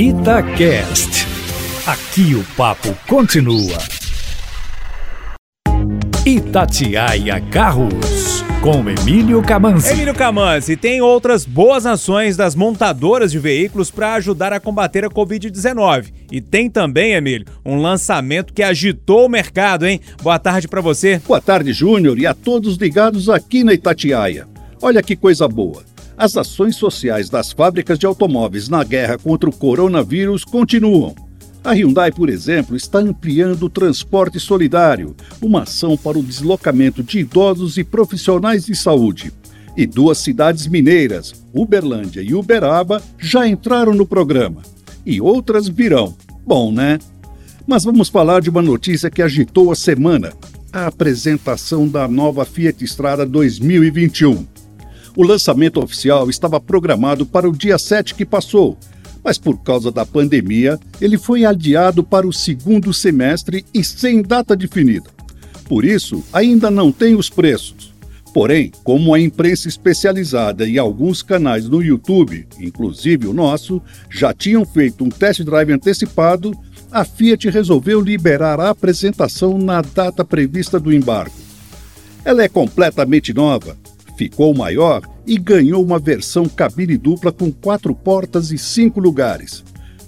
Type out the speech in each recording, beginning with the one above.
Itacast. Aqui o papo continua. Itatiaia Carros, com Emílio Camanzi. Emílio Camanzi, tem outras boas ações das montadoras de veículos para ajudar a combater a Covid-19. E tem também, Emílio, um lançamento que agitou o mercado, hein? Boa tarde para você. Boa tarde, Júnior, e a todos ligados aqui na Itatiaia. Olha que coisa boa. As ações sociais das fábricas de automóveis na guerra contra o coronavírus continuam. A Hyundai, por exemplo, está ampliando o transporte solidário, uma ação para o deslocamento de idosos e profissionais de saúde. E duas cidades mineiras, Uberlândia e Uberaba, já entraram no programa. E outras virão. Bom, né? Mas vamos falar de uma notícia que agitou a semana: a apresentação da nova Fiat Strada 2021. O lançamento oficial estava programado para o dia 7 que passou, mas por causa da pandemia, ele foi adiado para o segundo semestre e sem data definida. Por isso, ainda não tem os preços. Porém, como a imprensa especializada e alguns canais no YouTube, inclusive o nosso, já tinham feito um test drive antecipado, a Fiat resolveu liberar a apresentação na data prevista do embargo. Ela é completamente nova, ficou maior e ganhou uma versão cabine dupla com quatro portas e cinco lugares.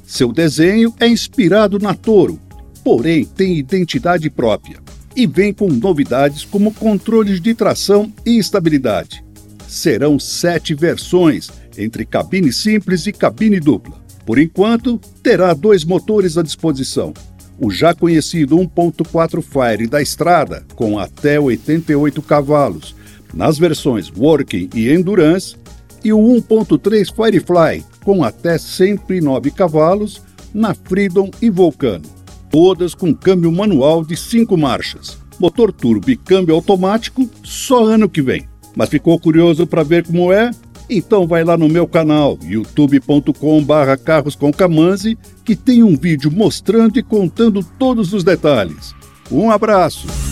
Seu desenho é inspirado na Toro, porém tem identidade própria e vem com novidades como controles de tração e estabilidade. Serão sete versões, entre cabine simples e cabine dupla. Por enquanto, terá dois motores à disposição. O já conhecido 1.4 Fire da Estrada, com até 88 cavalos, nas versões Working e Endurance, e o 1.3 Firefly, com até 109 cavalos, na Freedom e Vulcano. Todas com câmbio manual de 5 marchas. Motor turbo e câmbio automático só ano que vem. Mas ficou curioso para ver como é? Então vai lá no meu canal, youtube.com.br Carros com Camanzi, que tem um vídeo mostrando e contando todos os detalhes. Um abraço!